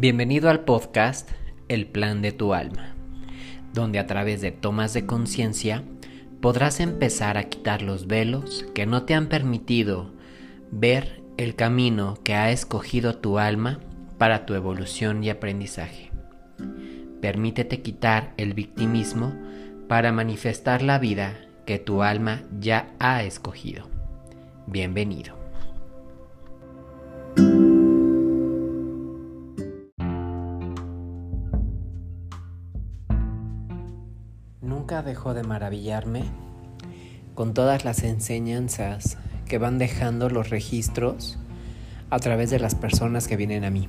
Bienvenido al podcast El Plan de tu Alma, donde a través de tomas de conciencia podrás empezar a quitar los velos que no te han permitido ver el camino que ha escogido tu alma para tu evolución y aprendizaje. Permítete quitar el victimismo para manifestar la vida que tu alma ya ha escogido. Bienvenido. Nunca dejo de maravillarme con todas las enseñanzas que van dejando los registros a través de las personas que vienen a mí.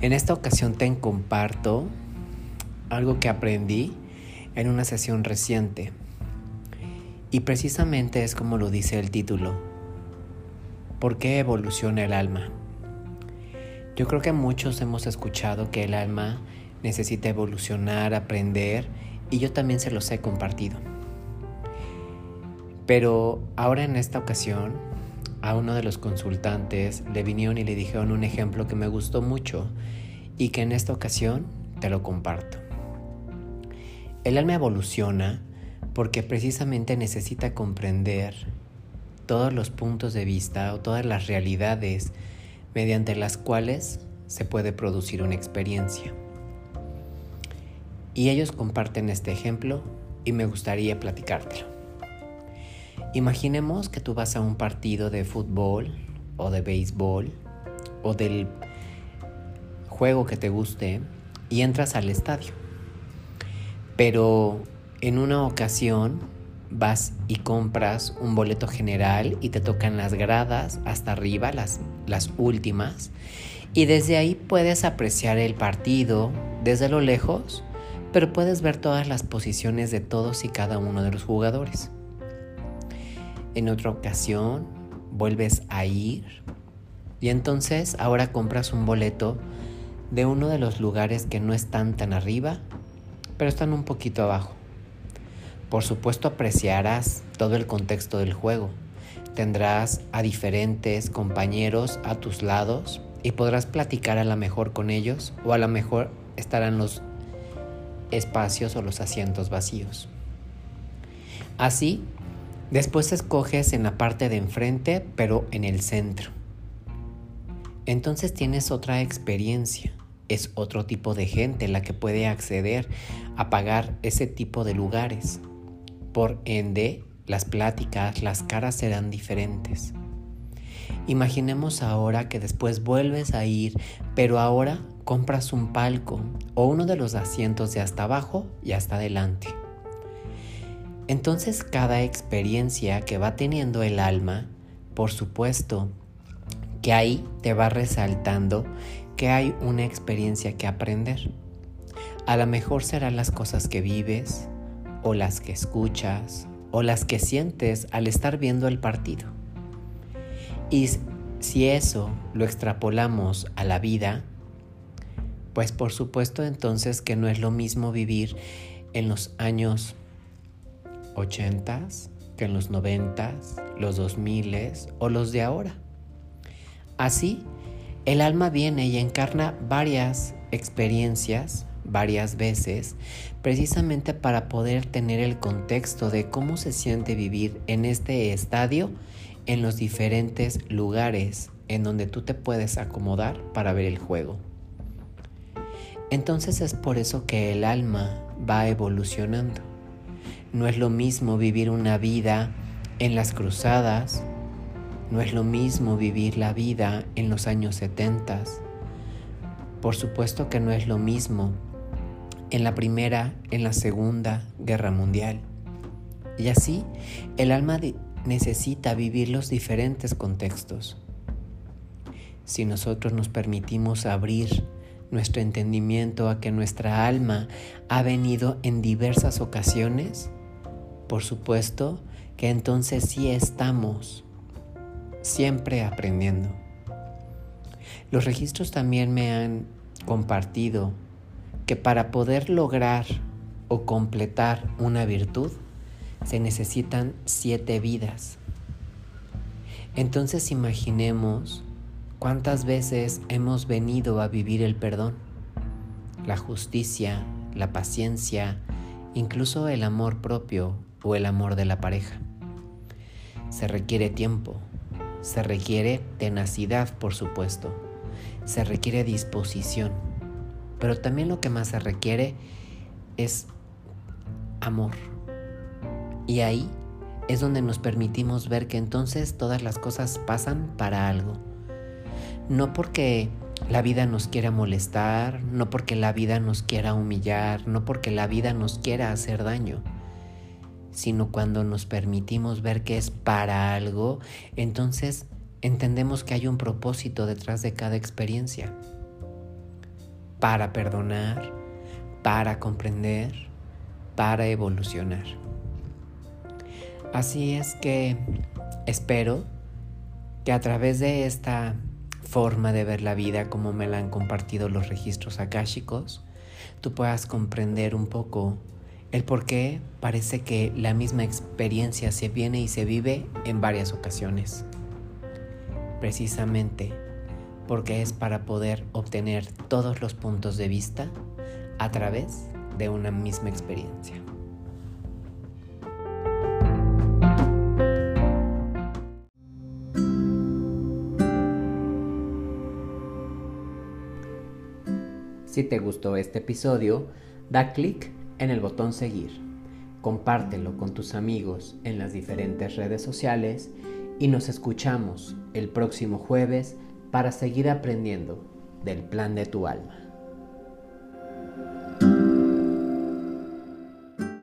En esta ocasión te comparto algo que aprendí en una sesión reciente. Y precisamente es como lo dice el título. ¿Por qué evoluciona el alma? Yo creo que muchos hemos escuchado que el alma necesita evolucionar, aprender, y yo también se los he compartido. Pero ahora en esta ocasión, a uno de los consultantes le vinieron y le dijeron un ejemplo que me gustó mucho y que en esta ocasión te lo comparto. El alma evoluciona porque precisamente necesita comprender todos los puntos de vista o todas las realidades mediante las cuales se puede producir una experiencia. Y ellos comparten este ejemplo y me gustaría platicártelo. Imaginemos que tú vas a un partido de fútbol o de béisbol o del juego que te guste y entras al estadio. Pero en una ocasión vas y compras un boleto general y te tocan las gradas hasta arriba, las, las últimas, y desde ahí puedes apreciar el partido desde lo lejos pero puedes ver todas las posiciones de todos y cada uno de los jugadores. En otra ocasión vuelves a ir y entonces ahora compras un boleto de uno de los lugares que no están tan arriba, pero están un poquito abajo. Por supuesto apreciarás todo el contexto del juego. Tendrás a diferentes compañeros a tus lados y podrás platicar a la mejor con ellos o a lo mejor estarán los espacios o los asientos vacíos. Así, después escoges en la parte de enfrente, pero en el centro. Entonces tienes otra experiencia. Es otro tipo de gente la que puede acceder a pagar ese tipo de lugares. Por ende, las pláticas, las caras serán diferentes. Imaginemos ahora que después vuelves a ir, pero ahora compras un palco o uno de los asientos de hasta abajo y hasta adelante. Entonces cada experiencia que va teniendo el alma, por supuesto, que ahí te va resaltando que hay una experiencia que aprender. A lo mejor serán las cosas que vives, o las que escuchas, o las que sientes al estar viendo el partido. Y si eso lo extrapolamos a la vida, pues por supuesto entonces que no es lo mismo vivir en los años 80 que en los 90, los 2000 o los de ahora. Así, el alma viene y encarna varias experiencias varias veces, precisamente para poder tener el contexto de cómo se siente vivir en este estadio en los diferentes lugares en donde tú te puedes acomodar para ver el juego. Entonces es por eso que el alma va evolucionando. No es lo mismo vivir una vida en las cruzadas, no es lo mismo vivir la vida en los años 70. Por supuesto que no es lo mismo en la primera, en la segunda guerra mundial. Y así, el alma necesita vivir los diferentes contextos. Si nosotros nos permitimos abrir nuestro entendimiento a que nuestra alma ha venido en diversas ocasiones, por supuesto que entonces sí estamos siempre aprendiendo. Los registros también me han compartido que para poder lograr o completar una virtud se necesitan siete vidas. Entonces imaginemos ¿Cuántas veces hemos venido a vivir el perdón, la justicia, la paciencia, incluso el amor propio o el amor de la pareja? Se requiere tiempo, se requiere tenacidad, por supuesto, se requiere disposición, pero también lo que más se requiere es amor. Y ahí es donde nos permitimos ver que entonces todas las cosas pasan para algo no porque la vida nos quiera molestar, no porque la vida nos quiera humillar, no porque la vida nos quiera hacer daño, sino cuando nos permitimos ver que es para algo, entonces entendemos que hay un propósito detrás de cada experiencia. Para perdonar, para comprender, para evolucionar. Así es que espero que a través de esta forma de ver la vida como me la han compartido los registros akáshicos, tú puedas comprender un poco el por qué parece que la misma experiencia se viene y se vive en varias ocasiones. Precisamente porque es para poder obtener todos los puntos de vista a través de una misma experiencia. Si te gustó este episodio, da clic en el botón seguir, compártelo con tus amigos en las diferentes redes sociales y nos escuchamos el próximo jueves para seguir aprendiendo del plan de tu alma.